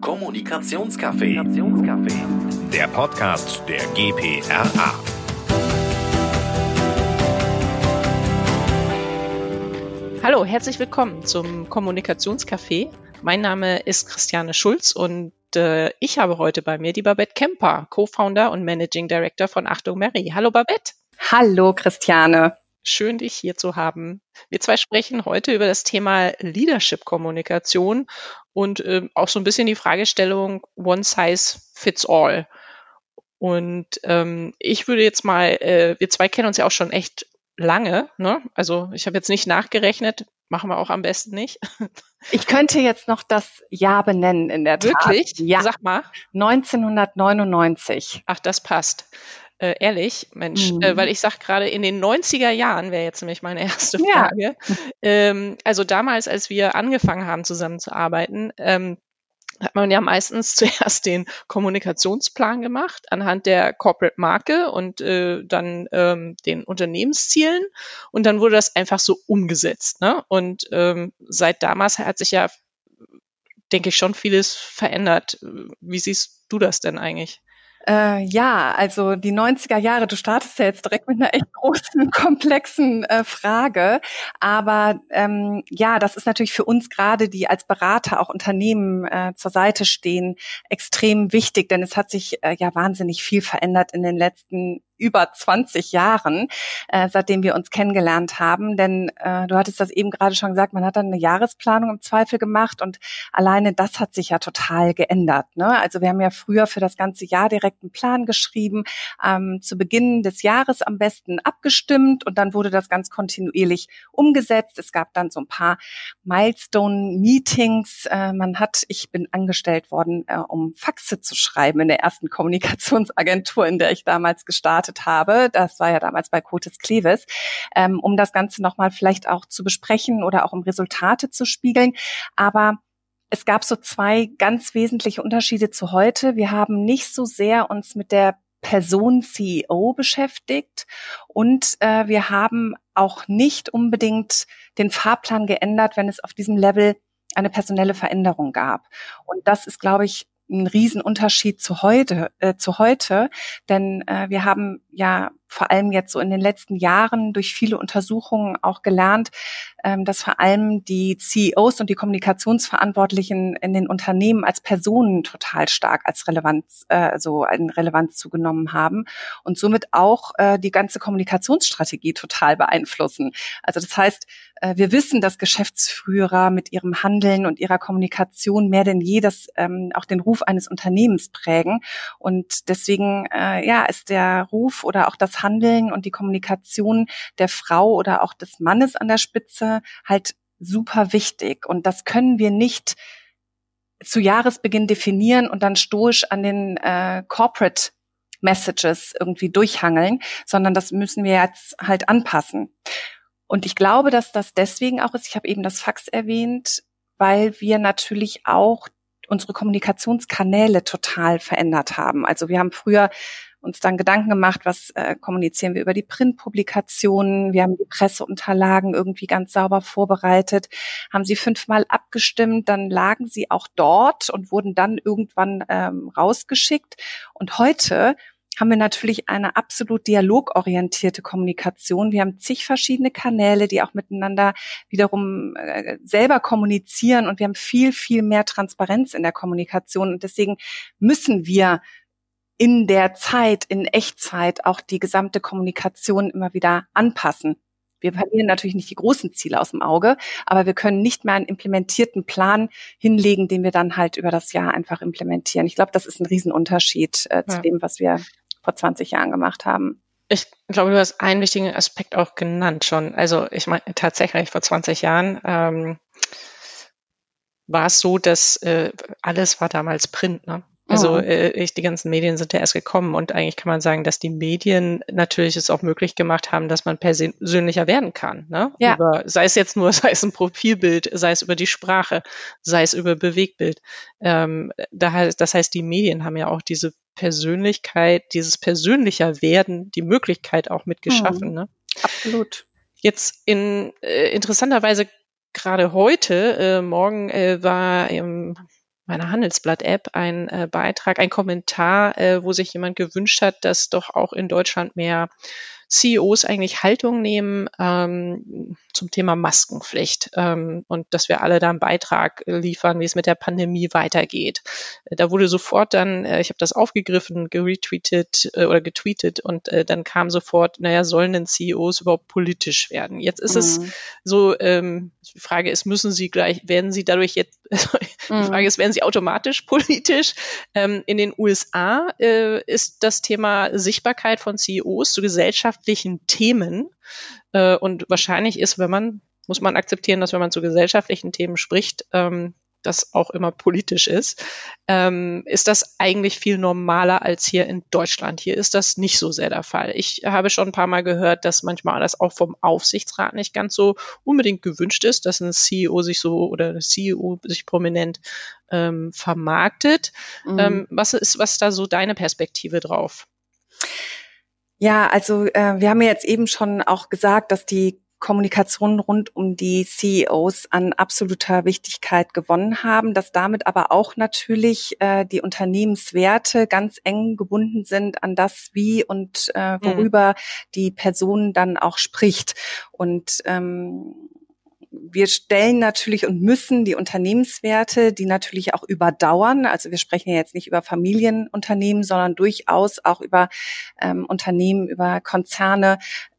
Kommunikationscafé. Der Podcast der GPRA. Hallo, herzlich willkommen zum Kommunikationscafé. Mein Name ist Christiane Schulz und äh, ich habe heute bei mir die Babette Kemper, Co-Founder und Managing Director von Achtung Mary. Hallo Babette. Hallo Christiane. Schön, dich hier zu haben. Wir zwei sprechen heute über das Thema Leadership-Kommunikation und äh, auch so ein bisschen die Fragestellung One Size Fits All. Und ähm, ich würde jetzt mal, äh, wir zwei kennen uns ja auch schon echt lange, ne? Also ich habe jetzt nicht nachgerechnet, machen wir auch am besten nicht. Ich könnte jetzt noch das Jahr benennen in der Tat. Wirklich? Ja. Sag mal. 1999. Ach, das passt. Äh, ehrlich, Mensch, mhm. äh, weil ich sag gerade in den 90er Jahren wäre jetzt nämlich meine erste Frage. Ja. Ähm, also damals, als wir angefangen haben zusammenzuarbeiten, ähm, hat man ja meistens zuerst den Kommunikationsplan gemacht anhand der Corporate Marke und äh, dann ähm, den Unternehmenszielen und dann wurde das einfach so umgesetzt. Ne? Und ähm, seit damals hat sich ja, denke ich, schon vieles verändert. Wie siehst du das denn eigentlich? Äh, ja, also die 90er Jahre, du startest ja jetzt direkt mit einer echt großen, komplexen äh, Frage. Aber ähm, ja, das ist natürlich für uns gerade, die als Berater auch Unternehmen äh, zur Seite stehen, extrem wichtig, denn es hat sich äh, ja wahnsinnig viel verändert in den letzten über 20 Jahren, äh, seitdem wir uns kennengelernt haben. Denn äh, du hattest das eben gerade schon gesagt, man hat dann eine Jahresplanung im Zweifel gemacht und alleine das hat sich ja total geändert. Ne? Also wir haben ja früher für das ganze Jahr direkt einen Plan geschrieben, ähm, zu Beginn des Jahres am besten abgestimmt und dann wurde das ganz kontinuierlich umgesetzt. Es gab dann so ein paar Milestone-Meetings. Äh, man hat, ich bin angestellt worden, äh, um Faxe zu schreiben in der ersten Kommunikationsagentur, in der ich damals gestartet gestartet habe, das war ja damals bei Cotes Clevis, ähm, um das Ganze nochmal vielleicht auch zu besprechen oder auch um Resultate zu spiegeln. Aber es gab so zwei ganz wesentliche Unterschiede zu heute. Wir haben nicht so sehr uns mit der Person CEO beschäftigt und äh, wir haben auch nicht unbedingt den Fahrplan geändert, wenn es auf diesem Level eine personelle Veränderung gab. Und das ist, glaube ich, ein Riesenunterschied zu heute, äh, zu heute, denn äh, wir haben ja vor allem jetzt so in den letzten Jahren durch viele Untersuchungen auch gelernt, ähm, dass vor allem die CEOs und die Kommunikationsverantwortlichen in den Unternehmen als Personen total stark als Relevanz, äh, so eine Relevanz zugenommen haben und somit auch äh, die ganze Kommunikationsstrategie total beeinflussen. Also das heißt, äh, wir wissen, dass Geschäftsführer mit ihrem Handeln und ihrer Kommunikation mehr denn je das ähm, auch den Ruf eines Unternehmens prägen und deswegen äh, ja ist der Ruf oder auch das Handeln und die Kommunikation der Frau oder auch des Mannes an der Spitze halt super wichtig. Und das können wir nicht zu Jahresbeginn definieren und dann stoisch an den äh, Corporate Messages irgendwie durchhangeln, sondern das müssen wir jetzt halt anpassen. Und ich glaube, dass das deswegen auch ist, ich habe eben das Fax erwähnt, weil wir natürlich auch unsere Kommunikationskanäle total verändert haben. Also wir haben früher uns dann Gedanken gemacht, was äh, kommunizieren wir über die Printpublikationen. Wir haben die Presseunterlagen irgendwie ganz sauber vorbereitet, haben sie fünfmal abgestimmt, dann lagen sie auch dort und wurden dann irgendwann ähm, rausgeschickt. Und heute haben wir natürlich eine absolut dialogorientierte Kommunikation. Wir haben zig verschiedene Kanäle, die auch miteinander wiederum äh, selber kommunizieren und wir haben viel, viel mehr Transparenz in der Kommunikation. Und deswegen müssen wir in der Zeit, in Echtzeit auch die gesamte Kommunikation immer wieder anpassen. Wir verlieren natürlich nicht die großen Ziele aus dem Auge, aber wir können nicht mehr einen implementierten Plan hinlegen, den wir dann halt über das Jahr einfach implementieren. Ich glaube, das ist ein Riesenunterschied äh, zu ja. dem, was wir vor 20 Jahren gemacht haben. Ich glaube, du hast einen wichtigen Aspekt auch genannt schon. Also ich meine tatsächlich vor 20 Jahren ähm, war es so, dass äh, alles war damals Print. Ne? Also mhm. äh, ich, die ganzen Medien sind ja erst gekommen und eigentlich kann man sagen, dass die Medien natürlich es auch möglich gemacht haben, dass man persönlicher werden kann. Ne? Ja. Über, sei es jetzt nur, sei es ein Profilbild, sei es über die Sprache, sei es über Bewegtbild. Ähm, da heißt, das heißt, die Medien haben ja auch diese Persönlichkeit, dieses persönlicher Werden, die Möglichkeit auch mitgeschaffen. Mhm. Ne? Absolut. Jetzt in äh, interessanterweise gerade heute, äh, morgen äh, war im meiner Handelsblatt-App einen äh, Beitrag, ein Kommentar, äh, wo sich jemand gewünscht hat, dass doch auch in Deutschland mehr CEOs eigentlich Haltung nehmen ähm, zum Thema Maskenpflicht ähm, und dass wir alle da einen Beitrag liefern, wie es mit der Pandemie weitergeht. Da wurde sofort dann, äh, ich habe das aufgegriffen, geretweetet äh, oder getweetet und äh, dann kam sofort, naja, sollen denn CEOs überhaupt politisch werden? Jetzt ist mhm. es so, ähm, die Frage ist, müssen sie gleich, werden sie dadurch jetzt, die mhm. Frage ist, werden sie automatisch politisch? Ähm, in den USA äh, ist das Thema Sichtbarkeit von CEOs zu gesellschaftlichen Themen äh, und wahrscheinlich ist, wenn man, muss man akzeptieren, dass wenn man zu gesellschaftlichen Themen spricht, ähm, das auch immer politisch ist, ähm, ist das eigentlich viel normaler als hier in Deutschland. Hier ist das nicht so sehr der Fall. Ich habe schon ein paar Mal gehört, dass manchmal das auch vom Aufsichtsrat nicht ganz so unbedingt gewünscht ist, dass ein CEO sich so oder ein CEO sich prominent ähm, vermarktet. Mhm. Ähm, was ist, was ist da so deine Perspektive drauf? Ja, also äh, wir haben ja jetzt eben schon auch gesagt, dass die Kommunikation rund um die CEOs an absoluter Wichtigkeit gewonnen haben, dass damit aber auch natürlich äh, die Unternehmenswerte ganz eng gebunden sind an das, wie und äh, mhm. worüber mhm. die Person dann auch spricht. Und ähm, wir stellen natürlich und müssen die Unternehmenswerte, die natürlich auch überdauern. Also wir sprechen ja jetzt nicht über Familienunternehmen, sondern durchaus auch über ähm, Unternehmen, über Konzerne,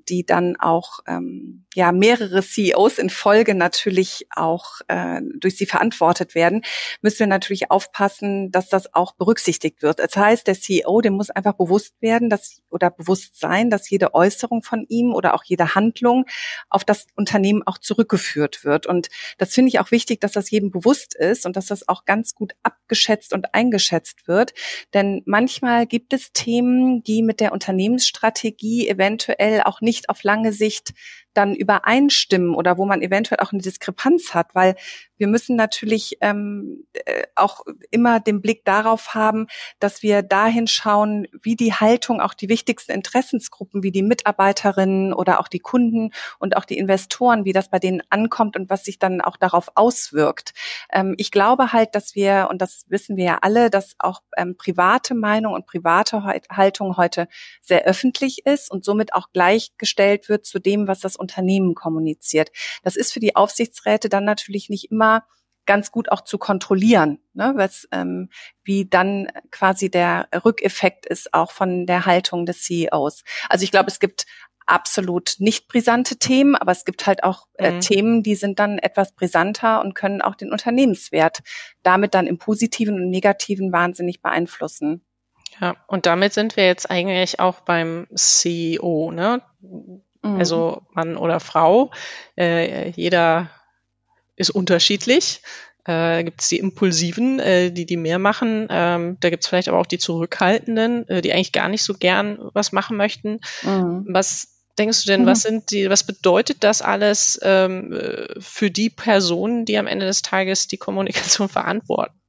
die dann auch ähm, ja mehrere CEOs in Folge natürlich auch äh, durch sie verantwortet werden, müssen wir natürlich aufpassen, dass das auch berücksichtigt wird. Das heißt, der CEO, dem muss einfach bewusst werden, dass oder bewusst sein, dass jede Äußerung von ihm oder auch jede Handlung auf das Unternehmen auch zurückgeführt wird. Und das finde ich auch wichtig, dass das jedem bewusst ist und dass das auch ganz gut abgeschätzt und eingeschätzt wird. Denn manchmal gibt es Themen, die mit der Unternehmensstrategie eventuell auch nicht nicht auf lange Sicht dann übereinstimmen oder wo man eventuell auch eine Diskrepanz hat, weil wir müssen natürlich ähm, äh, auch immer den Blick darauf haben, dass wir dahin schauen, wie die Haltung auch die wichtigsten Interessensgruppen, wie die Mitarbeiterinnen oder auch die Kunden und auch die Investoren, wie das bei denen ankommt und was sich dann auch darauf auswirkt. Ähm, ich glaube halt, dass wir, und das wissen wir ja alle, dass auch ähm, private Meinung und private Haltung heute sehr öffentlich ist und somit auch gleichgestellt wird zu dem, was das Unternehmen kommuniziert. Das ist für die Aufsichtsräte dann natürlich nicht immer ganz gut auch zu kontrollieren, ne, was, ähm, wie dann quasi der Rückeffekt ist auch von der Haltung des CEOs. Also ich glaube, es gibt absolut nicht brisante Themen, aber es gibt halt auch äh, mhm. Themen, die sind dann etwas brisanter und können auch den Unternehmenswert damit dann im positiven und negativen wahnsinnig beeinflussen. Ja, und damit sind wir jetzt eigentlich auch beim CEO, ne? Mhm. Also Mann oder Frau. Äh, jeder ist unterschiedlich. Äh, gibt es die Impulsiven, äh, die die mehr machen. Ähm, da gibt es vielleicht aber auch die Zurückhaltenden, äh, die eigentlich gar nicht so gern was machen möchten. Mhm. Was denkst du denn, mhm. was sind die, was bedeutet das alles ähm, äh, für die Personen, die am Ende des Tages die Kommunikation verantworten?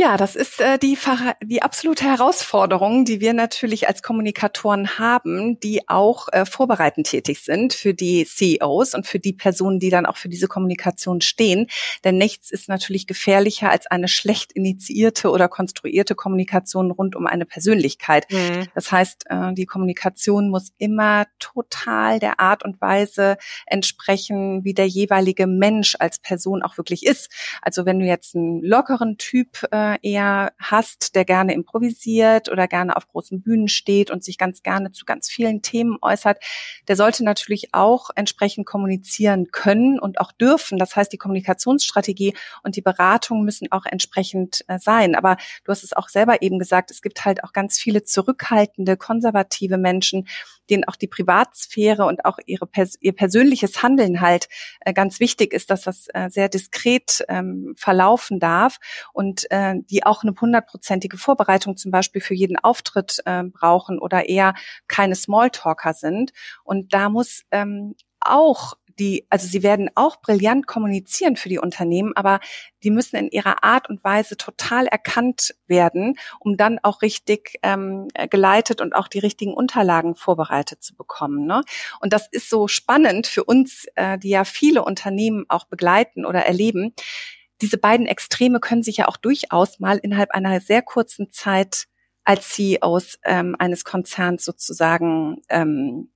Ja, das ist äh, die, die absolute Herausforderung, die wir natürlich als Kommunikatoren haben, die auch äh, vorbereitend tätig sind für die CEOs und für die Personen, die dann auch für diese Kommunikation stehen. Denn nichts ist natürlich gefährlicher als eine schlecht initiierte oder konstruierte Kommunikation rund um eine Persönlichkeit. Mhm. Das heißt, äh, die Kommunikation muss immer total der Art und Weise entsprechen, wie der jeweilige Mensch als Person auch wirklich ist. Also wenn du jetzt einen lockeren Typ äh, eher hast, der gerne improvisiert oder gerne auf großen Bühnen steht und sich ganz gerne zu ganz vielen Themen äußert, der sollte natürlich auch entsprechend kommunizieren können und auch dürfen. Das heißt, die Kommunikationsstrategie und die Beratung müssen auch entsprechend äh, sein. Aber du hast es auch selber eben gesagt, es gibt halt auch ganz viele zurückhaltende, konservative Menschen, denen auch die Privatsphäre und auch ihre, ihr persönliches Handeln halt äh, ganz wichtig ist, dass das äh, sehr diskret ähm, verlaufen darf und äh, die auch eine hundertprozentige Vorbereitung zum Beispiel für jeden Auftritt äh, brauchen oder eher keine Smalltalker sind. Und da muss ähm, auch die, also sie werden auch brillant kommunizieren für die Unternehmen, aber die müssen in ihrer Art und Weise total erkannt werden, um dann auch richtig ähm, geleitet und auch die richtigen Unterlagen vorbereitet zu bekommen. Ne? Und das ist so spannend für uns, äh, die ja viele Unternehmen auch begleiten oder erleben diese beiden Extreme können sich ja auch durchaus mal innerhalb einer sehr kurzen Zeit als CEOs ähm, eines Konzerns sozusagen ähm,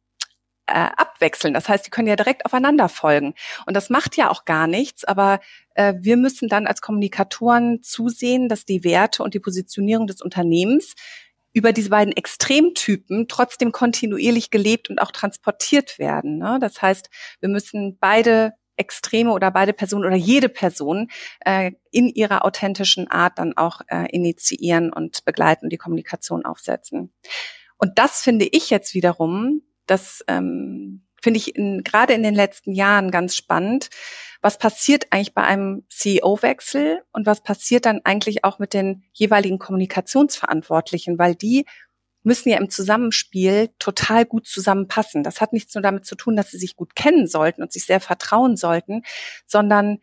äh, abwechseln. Das heißt, die können ja direkt aufeinander folgen. Und das macht ja auch gar nichts, aber äh, wir müssen dann als Kommunikatoren zusehen, dass die Werte und die Positionierung des Unternehmens über diese beiden Extremtypen trotzdem kontinuierlich gelebt und auch transportiert werden. Ne? Das heißt, wir müssen beide Extreme oder beide Personen oder jede Person äh, in ihrer authentischen Art dann auch äh, initiieren und begleiten und die Kommunikation aufsetzen. Und das finde ich jetzt wiederum, das ähm, finde ich gerade in den letzten Jahren ganz spannend. Was passiert eigentlich bei einem CEO-Wechsel und was passiert dann eigentlich auch mit den jeweiligen Kommunikationsverantwortlichen, weil die müssen ja im Zusammenspiel total gut zusammenpassen. Das hat nichts nur damit zu tun, dass sie sich gut kennen sollten und sich sehr vertrauen sollten, sondern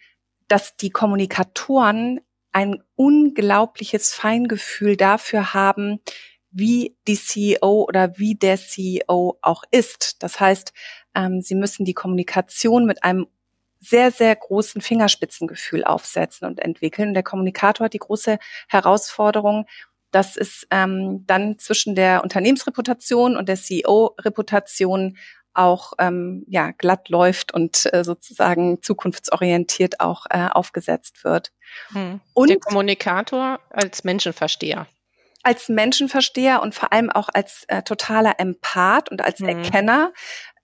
dass die Kommunikatoren ein unglaubliches Feingefühl dafür haben, wie die CEO oder wie der CEO auch ist. Das heißt, ähm, sie müssen die Kommunikation mit einem sehr, sehr großen Fingerspitzengefühl aufsetzen und entwickeln. Und der Kommunikator hat die große Herausforderung, dass es ähm, dann zwischen der Unternehmensreputation und der CEO-Reputation auch ähm, ja glatt läuft und äh, sozusagen zukunftsorientiert auch äh, aufgesetzt wird. Hm. Und der Kommunikator als Menschenversteher als Menschenversteher und vor allem auch als äh, totaler Empath und als mhm. Erkenner,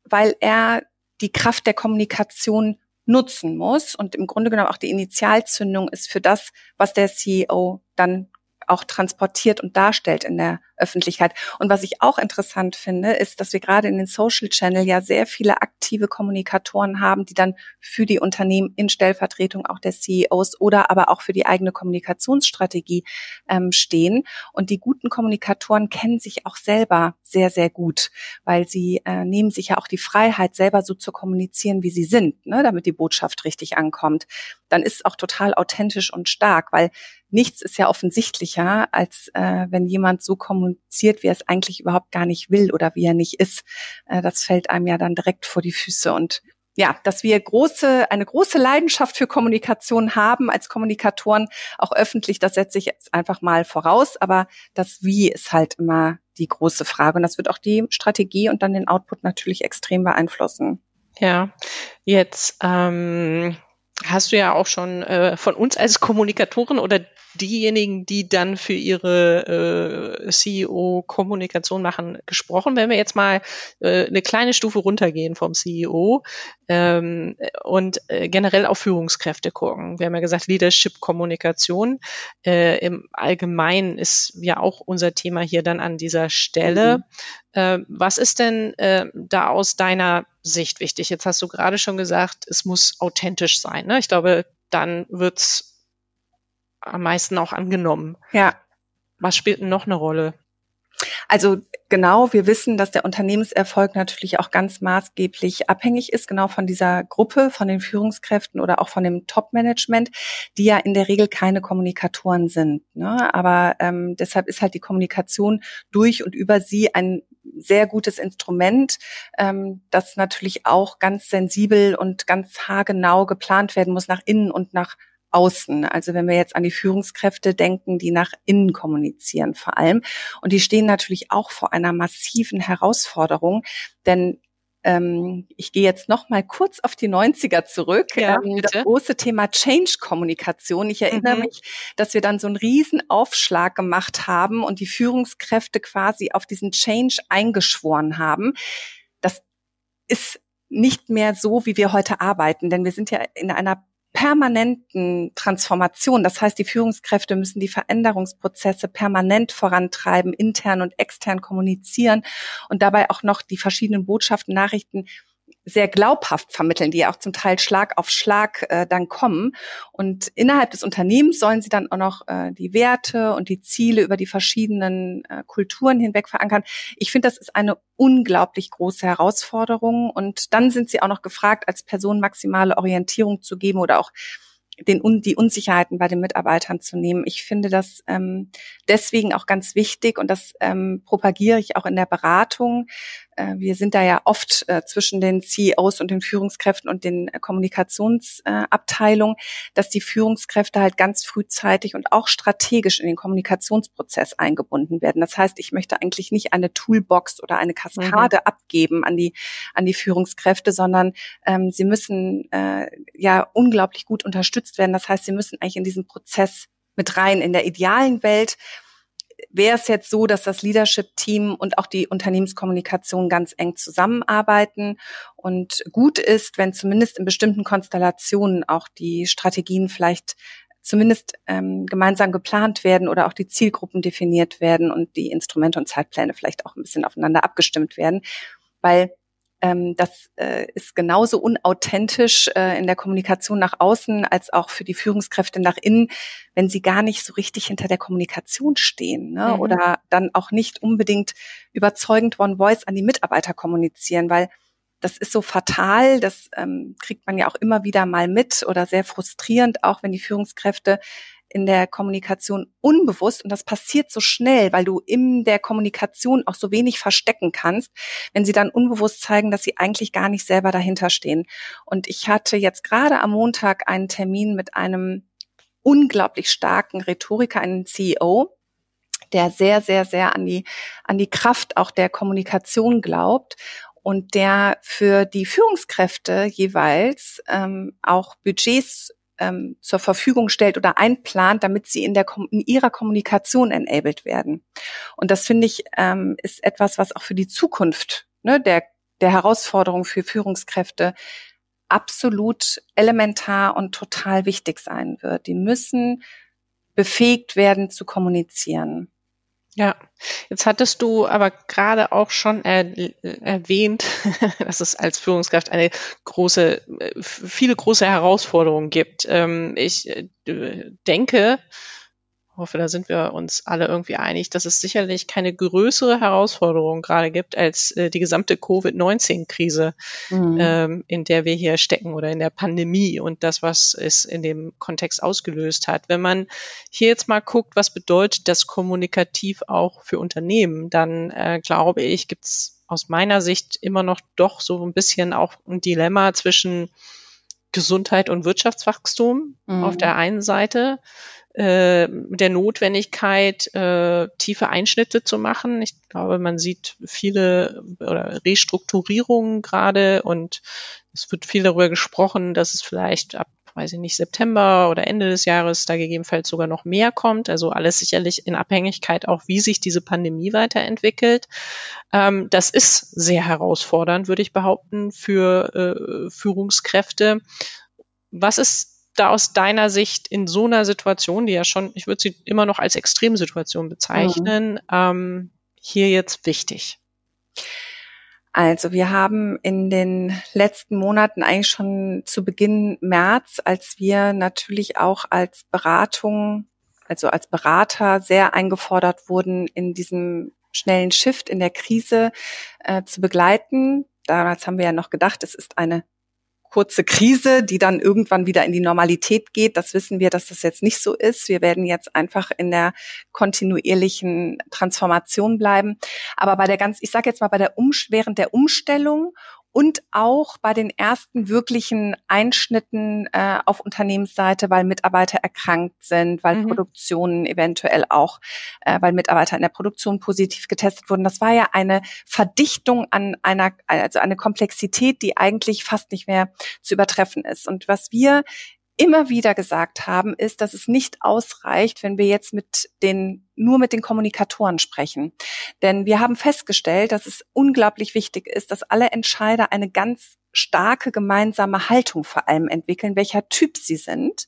weil er die Kraft der Kommunikation nutzen muss und im Grunde genommen auch die Initialzündung ist für das, was der CEO dann auch transportiert und darstellt in der Öffentlichkeit. Und was ich auch interessant finde, ist, dass wir gerade in den Social Channel ja sehr viele aktive Kommunikatoren haben, die dann für die Unternehmen in Stellvertretung auch der CEOs oder aber auch für die eigene Kommunikationsstrategie ähm, stehen. Und die guten Kommunikatoren kennen sich auch selber sehr, sehr gut, weil sie äh, nehmen sich ja auch die Freiheit, selber so zu kommunizieren, wie sie sind, ne, damit die Botschaft richtig ankommt. Dann ist es auch total authentisch und stark, weil nichts ist ja offensichtlicher, als äh, wenn jemand so kommuniziert, wie er es eigentlich überhaupt gar nicht will oder wie er nicht ist. Äh, das fällt einem ja dann direkt vor die Füße und ja, dass wir große, eine große Leidenschaft für Kommunikation haben als Kommunikatoren, auch öffentlich, das setze ich jetzt einfach mal voraus. Aber das Wie ist halt immer die große Frage. Und das wird auch die Strategie und dann den Output natürlich extrem beeinflussen. Ja, jetzt ähm, hast du ja auch schon äh, von uns als Kommunikatoren oder diejenigen, die dann für ihre äh, CEO-Kommunikation machen, gesprochen. Wenn wir jetzt mal äh, eine kleine Stufe runtergehen vom CEO ähm, und äh, generell auf Führungskräfte gucken. Wir haben ja gesagt, Leadership-Kommunikation äh, im Allgemeinen ist ja auch unser Thema hier dann an dieser Stelle. Mhm. Äh, was ist denn äh, da aus deiner Sicht wichtig? Jetzt hast du gerade schon gesagt, es muss authentisch sein. Ne? Ich glaube, dann wird's am meisten auch angenommen. Ja. Was spielt denn noch eine Rolle? Also genau, wir wissen, dass der Unternehmenserfolg natürlich auch ganz maßgeblich abhängig ist, genau von dieser Gruppe, von den Führungskräften oder auch von dem Top-Management, die ja in der Regel keine Kommunikatoren sind. Ne? Aber ähm, deshalb ist halt die Kommunikation durch und über sie ein sehr gutes Instrument, ähm, das natürlich auch ganz sensibel und ganz haargenau geplant werden muss nach innen und nach außen. Also wenn wir jetzt an die Führungskräfte denken, die nach innen kommunizieren vor allem. Und die stehen natürlich auch vor einer massiven Herausforderung, denn ähm, ich gehe jetzt noch mal kurz auf die 90er zurück. Ja, ähm, das große Thema Change-Kommunikation. Ich erinnere mhm. mich, dass wir dann so einen riesen Aufschlag gemacht haben und die Führungskräfte quasi auf diesen Change eingeschworen haben. Das ist nicht mehr so, wie wir heute arbeiten, denn wir sind ja in einer permanenten Transformation. Das heißt, die Führungskräfte müssen die Veränderungsprozesse permanent vorantreiben, intern und extern kommunizieren und dabei auch noch die verschiedenen Botschaften, Nachrichten sehr glaubhaft vermitteln, die ja auch zum Teil Schlag auf Schlag äh, dann kommen. Und innerhalb des Unternehmens sollen sie dann auch noch äh, die Werte und die Ziele über die verschiedenen äh, Kulturen hinweg verankern. Ich finde, das ist eine unglaublich große Herausforderung. Und dann sind sie auch noch gefragt, als Person maximale Orientierung zu geben oder auch den, die Unsicherheiten bei den Mitarbeitern zu nehmen. Ich finde das ähm, deswegen auch ganz wichtig und das ähm, propagiere ich auch in der Beratung, wir sind da ja oft äh, zwischen den CEOs und den Führungskräften und den äh, Kommunikationsabteilungen, dass die Führungskräfte halt ganz frühzeitig und auch strategisch in den Kommunikationsprozess eingebunden werden. Das heißt, ich möchte eigentlich nicht eine Toolbox oder eine Kaskade mhm. abgeben an die an die Führungskräfte, sondern ähm, sie müssen äh, ja unglaublich gut unterstützt werden. Das heißt, sie müssen eigentlich in diesen Prozess mit rein. In der idealen Welt wäre es jetzt so, dass das Leadership-Team und auch die Unternehmenskommunikation ganz eng zusammenarbeiten und gut ist, wenn zumindest in bestimmten Konstellationen auch die Strategien vielleicht zumindest ähm, gemeinsam geplant werden oder auch die Zielgruppen definiert werden und die Instrumente und Zeitpläne vielleicht auch ein bisschen aufeinander abgestimmt werden, weil ähm, das äh, ist genauso unauthentisch äh, in der Kommunikation nach außen als auch für die Führungskräfte nach innen, wenn sie gar nicht so richtig hinter der Kommunikation stehen ne? Mhm. oder dann auch nicht unbedingt überzeugend One Voice an die Mitarbeiter kommunizieren, weil das ist so fatal, das ähm, kriegt man ja auch immer wieder mal mit oder sehr frustrierend, auch wenn die Führungskräfte in der Kommunikation unbewusst und das passiert so schnell, weil du in der Kommunikation auch so wenig verstecken kannst, wenn sie dann unbewusst zeigen, dass sie eigentlich gar nicht selber dahinter stehen. Und ich hatte jetzt gerade am Montag einen Termin mit einem unglaublich starken Rhetoriker, einem CEO, der sehr, sehr, sehr an die, an die Kraft auch der Kommunikation glaubt und der für die Führungskräfte jeweils ähm, auch Budgets ähm, zur Verfügung stellt oder einplant, damit sie in, der, in ihrer Kommunikation enabled werden. Und das finde ich ähm, ist etwas, was auch für die Zukunft ne, der, der Herausforderung für Führungskräfte absolut elementar und total wichtig sein wird. Die müssen befähigt werden zu kommunizieren. Ja, jetzt hattest du aber gerade auch schon er, erwähnt, dass es als Führungskraft eine große, viele große Herausforderungen gibt. Ähm, ich äh, denke, hoffe, da sind wir uns alle irgendwie einig, dass es sicherlich keine größere Herausforderung gerade gibt als äh, die gesamte Covid-19-Krise, mhm. ähm, in der wir hier stecken oder in der Pandemie und das, was es in dem Kontext ausgelöst hat. Wenn man hier jetzt mal guckt, was bedeutet das kommunikativ auch für Unternehmen, dann äh, glaube ich, gibt es aus meiner Sicht immer noch doch so ein bisschen auch ein Dilemma zwischen Gesundheit und Wirtschaftswachstum mhm. auf der einen Seite äh, der Notwendigkeit, äh, tiefe Einschnitte zu machen. Ich glaube, man sieht viele oder Restrukturierungen gerade und es wird viel darüber gesprochen, dass es vielleicht ab weiß ich nicht, September oder Ende des Jahres da gegebenenfalls sogar noch mehr kommt. Also alles sicherlich in Abhängigkeit auch, wie sich diese Pandemie weiterentwickelt. Ähm, das ist sehr herausfordernd, würde ich behaupten, für äh, Führungskräfte. Was ist da aus deiner Sicht in so einer Situation, die ja schon, ich würde sie immer noch als Extremsituation bezeichnen, mhm. ähm, hier jetzt wichtig? Also wir haben in den letzten Monaten eigentlich schon zu Beginn März, als wir natürlich auch als Beratung, also als Berater sehr eingefordert wurden, in diesem schnellen Shift in der Krise äh, zu begleiten. Damals haben wir ja noch gedacht, es ist eine kurze Krise, die dann irgendwann wieder in die Normalität geht. Das wissen wir, dass das jetzt nicht so ist. Wir werden jetzt einfach in der kontinuierlichen Transformation bleiben. Aber bei der ganz, ich sage jetzt mal bei der um, während der Umstellung und auch bei den ersten wirklichen Einschnitten äh, auf Unternehmensseite, weil Mitarbeiter erkrankt sind, weil mhm. Produktionen eventuell auch, äh, weil Mitarbeiter in der Produktion positiv getestet wurden. Das war ja eine Verdichtung an einer, also eine Komplexität, die eigentlich fast nicht mehr zu übertreffen ist. Und was wir immer wieder gesagt haben, ist, dass es nicht ausreicht, wenn wir jetzt mit den, nur mit den Kommunikatoren sprechen. Denn wir haben festgestellt, dass es unglaublich wichtig ist, dass alle Entscheider eine ganz starke gemeinsame Haltung vor allem entwickeln, welcher Typ sie sind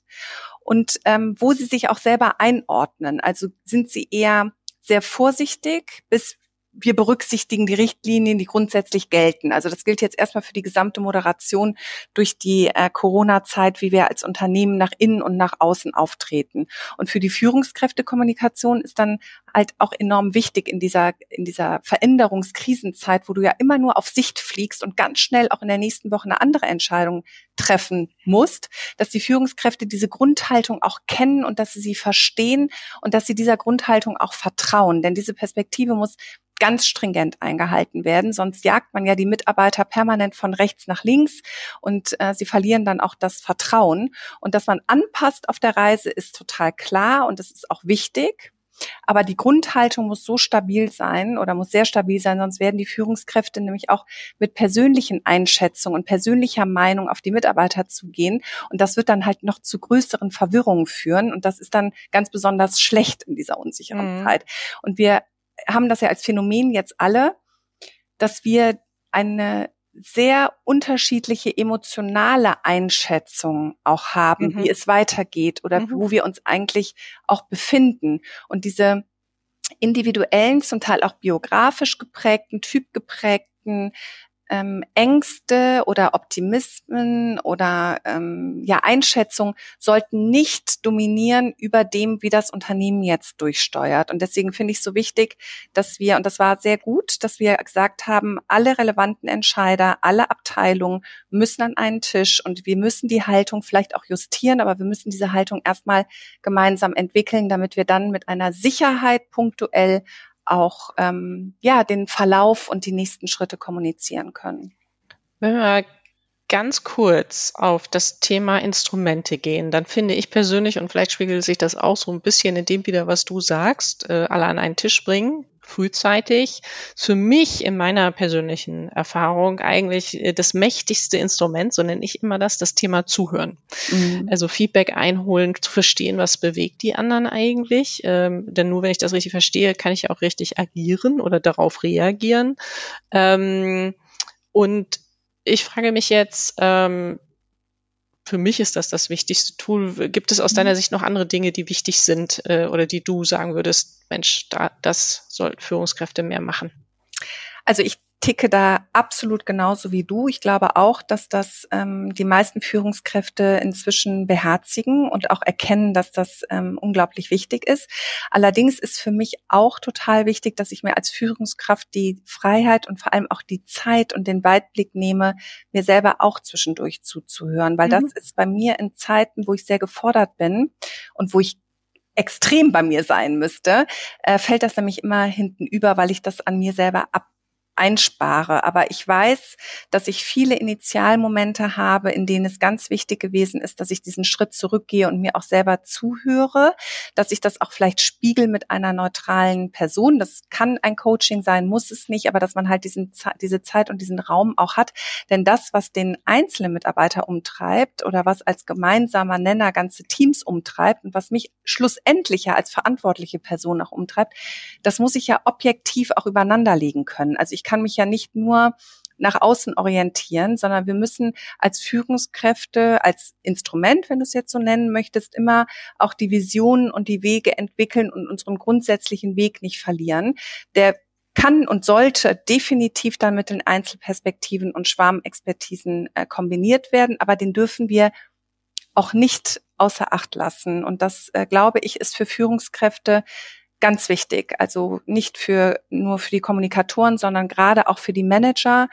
und ähm, wo sie sich auch selber einordnen. Also sind sie eher sehr vorsichtig bis wir berücksichtigen die Richtlinien, die grundsätzlich gelten. Also das gilt jetzt erstmal für die gesamte Moderation durch die äh, Corona-Zeit, wie wir als Unternehmen nach innen und nach außen auftreten. Und für die Führungskräftekommunikation ist dann halt auch enorm wichtig in dieser, in dieser Veränderungskrisenzeit, wo du ja immer nur auf Sicht fliegst und ganz schnell auch in der nächsten Woche eine andere Entscheidung treffen musst, dass die Führungskräfte diese Grundhaltung auch kennen und dass sie sie verstehen und dass sie dieser Grundhaltung auch vertrauen. Denn diese Perspektive muss ganz stringent eingehalten werden. Sonst jagt man ja die Mitarbeiter permanent von rechts nach links und äh, sie verlieren dann auch das Vertrauen. Und dass man anpasst auf der Reise ist total klar und das ist auch wichtig. Aber die Grundhaltung muss so stabil sein oder muss sehr stabil sein, sonst werden die Führungskräfte nämlich auch mit persönlichen Einschätzungen und persönlicher Meinung auf die Mitarbeiter zugehen. Und das wird dann halt noch zu größeren Verwirrungen führen. Und das ist dann ganz besonders schlecht in dieser unsicheren mhm. Zeit. Und wir haben das ja als Phänomen jetzt alle, dass wir eine sehr unterschiedliche emotionale Einschätzung auch haben, mhm. wie es weitergeht oder mhm. wo wir uns eigentlich auch befinden. Und diese individuellen, zum Teil auch biografisch geprägten, typgeprägten ähm, Ängste oder Optimismen oder ähm, ja Einschätzungen sollten nicht dominieren über dem, wie das Unternehmen jetzt durchsteuert. Und deswegen finde ich so wichtig, dass wir und das war sehr gut, dass wir gesagt haben, alle relevanten Entscheider, alle Abteilungen müssen an einen Tisch und wir müssen die Haltung vielleicht auch justieren, aber wir müssen diese Haltung erstmal gemeinsam entwickeln, damit wir dann mit einer Sicherheit punktuell auch ähm, ja den Verlauf und die nächsten Schritte kommunizieren können. Wenn wir ganz kurz auf das Thema Instrumente gehen, dann finde ich persönlich, und vielleicht spiegelt sich das auch so ein bisschen in dem wieder, was du sagst, äh, alle an einen Tisch bringen, frühzeitig. Für mich in meiner persönlichen Erfahrung eigentlich äh, das mächtigste Instrument, so nenne ich immer das, das Thema Zuhören. Mhm. Also Feedback einholen, zu verstehen, was bewegt die anderen eigentlich. Ähm, denn nur wenn ich das richtig verstehe, kann ich auch richtig agieren oder darauf reagieren. Ähm, und ich frage mich jetzt, ähm, für mich ist das das wichtigste Tool. Gibt es aus deiner mhm. Sicht noch andere Dinge, die wichtig sind äh, oder die du sagen würdest, Mensch, da, das sollten Führungskräfte mehr machen? Also ich ticke da absolut genauso wie du. Ich glaube auch, dass das ähm, die meisten Führungskräfte inzwischen beherzigen und auch erkennen, dass das ähm, unglaublich wichtig ist. Allerdings ist für mich auch total wichtig, dass ich mir als Führungskraft die Freiheit und vor allem auch die Zeit und den Weitblick nehme, mir selber auch zwischendurch zuzuhören, weil mhm. das ist bei mir in Zeiten, wo ich sehr gefordert bin und wo ich extrem bei mir sein müsste, äh, fällt das nämlich immer hinten über, weil ich das an mir selber ab einspare. Aber ich weiß, dass ich viele Initialmomente habe, in denen es ganz wichtig gewesen ist, dass ich diesen Schritt zurückgehe und mir auch selber zuhöre, dass ich das auch vielleicht spiegel mit einer neutralen Person. Das kann ein Coaching sein, muss es nicht, aber dass man halt diesen, diese Zeit und diesen Raum auch hat. Denn das, was den einzelnen Mitarbeiter umtreibt oder was als gemeinsamer Nenner ganze Teams umtreibt und was mich schlussendlich ja als verantwortliche Person auch umtreibt, das muss ich ja objektiv auch übereinander legen können. Also ich kann mich ja nicht nur nach außen orientieren, sondern wir müssen als Führungskräfte, als Instrument, wenn du es jetzt so nennen möchtest, immer auch die Visionen und die Wege entwickeln und unseren grundsätzlichen Weg nicht verlieren. Der kann und sollte definitiv dann mit den Einzelperspektiven und Schwarmexpertisen äh, kombiniert werden, aber den dürfen wir auch nicht außer Acht lassen. Und das, äh, glaube ich, ist für Führungskräfte ganz wichtig. Also nicht für nur für die Kommunikatoren, sondern gerade auch für die Manager,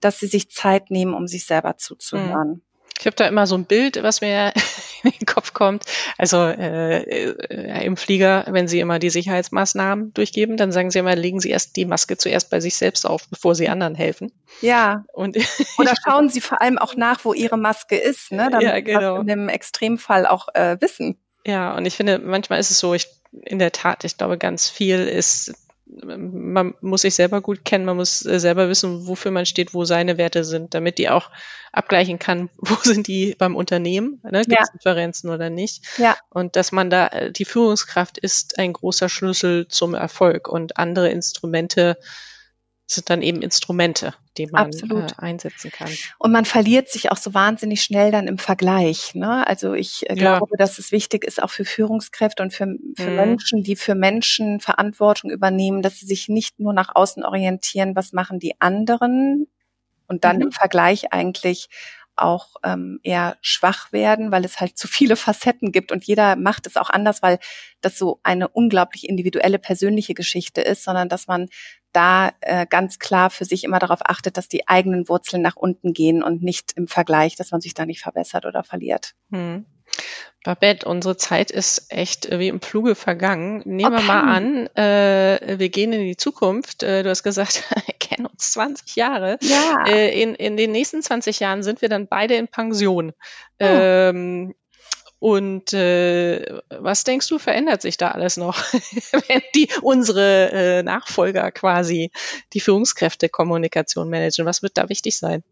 dass sie sich Zeit nehmen, um sich selber zuzuhören. Ich habe da immer so ein Bild, was mir in den Kopf kommt. Also äh, äh, im Flieger, wenn Sie immer die Sicherheitsmaßnahmen durchgeben, dann sagen Sie immer, legen Sie erst die Maske zuerst bei sich selbst auf, bevor Sie anderen helfen. Ja. Und Oder schauen Sie vor allem auch nach, wo Ihre Maske ist, ne? Damit ja, genau. in dem Extremfall auch äh, wissen. Ja, und ich finde, manchmal ist es so, ich in der Tat, ich glaube, ganz viel ist, man muss sich selber gut kennen, man muss äh, selber wissen, wofür man steht, wo seine Werte sind, damit die auch abgleichen kann, wo sind die beim Unternehmen, ne? gibt es ja. Differenzen oder nicht. Ja. Und dass man da, äh, die Führungskraft ist ein großer Schlüssel zum Erfolg und andere Instrumente sind dann eben Instrumente, die man äh, einsetzen kann. Und man verliert sich auch so wahnsinnig schnell dann im Vergleich. Ne? Also ich äh, ja. glaube, dass es wichtig ist, auch für Führungskräfte und für, für mhm. Menschen, die für Menschen Verantwortung übernehmen, dass sie sich nicht nur nach außen orientieren, was machen die anderen und dann mhm. im Vergleich eigentlich auch ähm, eher schwach werden, weil es halt zu viele Facetten gibt und jeder macht es auch anders, weil das so eine unglaublich individuelle persönliche Geschichte ist, sondern dass man da äh, ganz klar für sich immer darauf achtet, dass die eigenen Wurzeln nach unten gehen und nicht im Vergleich, dass man sich da nicht verbessert oder verliert. Hm. Babette, unsere Zeit ist echt wie im Fluge vergangen. Nehmen okay. wir mal an, äh, wir gehen in die Zukunft. Äh, du hast gesagt, wir kennen uns 20 Jahre. Ja. Äh, in, in den nächsten 20 Jahren sind wir dann beide in Pension. Oh. Ähm, und äh, was denkst du, verändert sich da alles noch, wenn die unsere äh, Nachfolger quasi die Führungskräftekommunikation managen? Was wird da wichtig sein?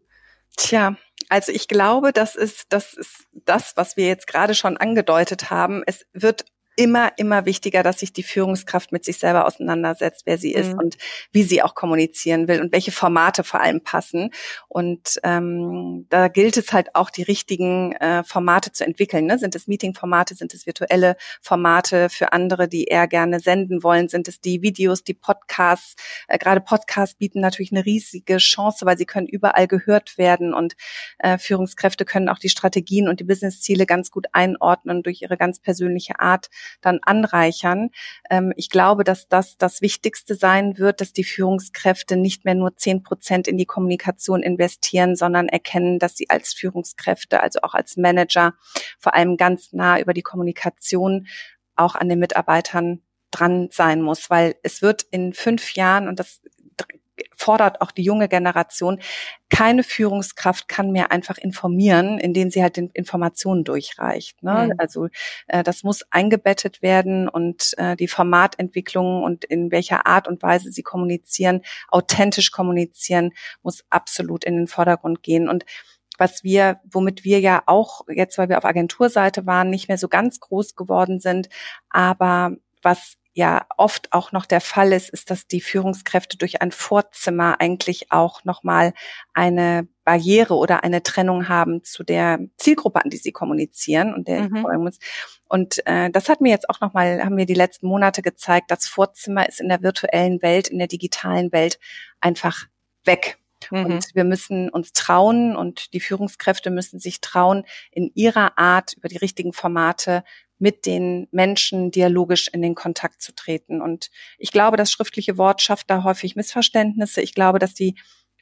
Tja, also ich glaube, das ist, das ist das, was wir jetzt gerade schon angedeutet haben. Es wird immer, immer wichtiger, dass sich die Führungskraft mit sich selber auseinandersetzt, wer sie ist mhm. und wie sie auch kommunizieren will und welche Formate vor allem passen. Und ähm, da gilt es halt auch, die richtigen äh, Formate zu entwickeln. Ne? Sind es Meeting-Formate, sind es virtuelle Formate für andere, die eher gerne senden wollen? Sind es die Videos, die Podcasts? Äh, Gerade Podcasts bieten natürlich eine riesige Chance, weil sie können überall gehört werden und äh, Führungskräfte können auch die Strategien und die Businessziele ganz gut einordnen durch ihre ganz persönliche Art dann anreichern. Ähm, ich glaube, dass das das Wichtigste sein wird, dass die Führungskräfte nicht mehr nur zehn Prozent in die Kommunikation investieren, sondern erkennen, dass sie als Führungskräfte, also auch als Manager, vor allem ganz nah über die Kommunikation auch an den Mitarbeitern dran sein muss, weil es wird in fünf Jahren, und das fordert auch die junge Generation, keine Führungskraft kann mehr einfach informieren, indem sie halt den Informationen durchreicht. Ne? Mhm. Also äh, das muss eingebettet werden und äh, die Formatentwicklung und in welcher Art und Weise sie kommunizieren, authentisch kommunizieren, muss absolut in den Vordergrund gehen. Und was wir, womit wir ja auch jetzt, weil wir auf Agenturseite waren, nicht mehr so ganz groß geworden sind, aber was ja oft auch noch der Fall ist, ist, dass die Führungskräfte durch ein Vorzimmer eigentlich auch nochmal eine Barriere oder eine Trennung haben zu der Zielgruppe, an die sie kommunizieren und der mhm. Und äh, das hat mir jetzt auch nochmal, haben mir die letzten Monate gezeigt, das Vorzimmer ist in der virtuellen Welt, in der digitalen Welt einfach weg. Mhm. Und wir müssen uns trauen und die Führungskräfte müssen sich trauen, in ihrer Art über die richtigen Formate mit den Menschen dialogisch in den Kontakt zu treten. Und ich glaube, das schriftliche Wort schafft da häufig Missverständnisse. Ich glaube, dass die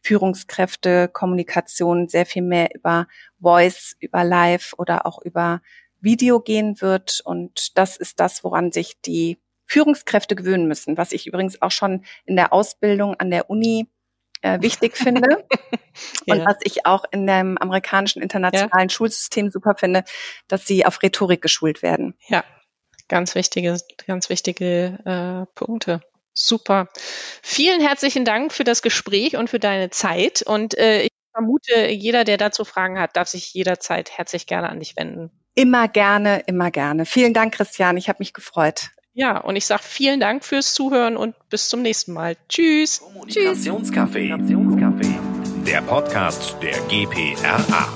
Führungskräfte Kommunikation sehr viel mehr über Voice, über Live oder auch über Video gehen wird. Und das ist das, woran sich die Führungskräfte gewöhnen müssen, was ich übrigens auch schon in der Ausbildung an der Uni äh, wichtig finde ja. und was ich auch in dem amerikanischen internationalen ja. Schulsystem super finde, dass sie auf Rhetorik geschult werden. Ja, ganz wichtige, ganz wichtige äh, Punkte. Super. Vielen herzlichen Dank für das Gespräch und für deine Zeit. Und äh, ich vermute, jeder, der dazu Fragen hat, darf sich jederzeit herzlich gerne an dich wenden. Immer gerne, immer gerne. Vielen Dank, Christian. Ich habe mich gefreut. Ja, und ich sage vielen Dank fürs Zuhören und bis zum nächsten Mal. Tschüss. Kommunikationscafé. Der Podcast der GPRA.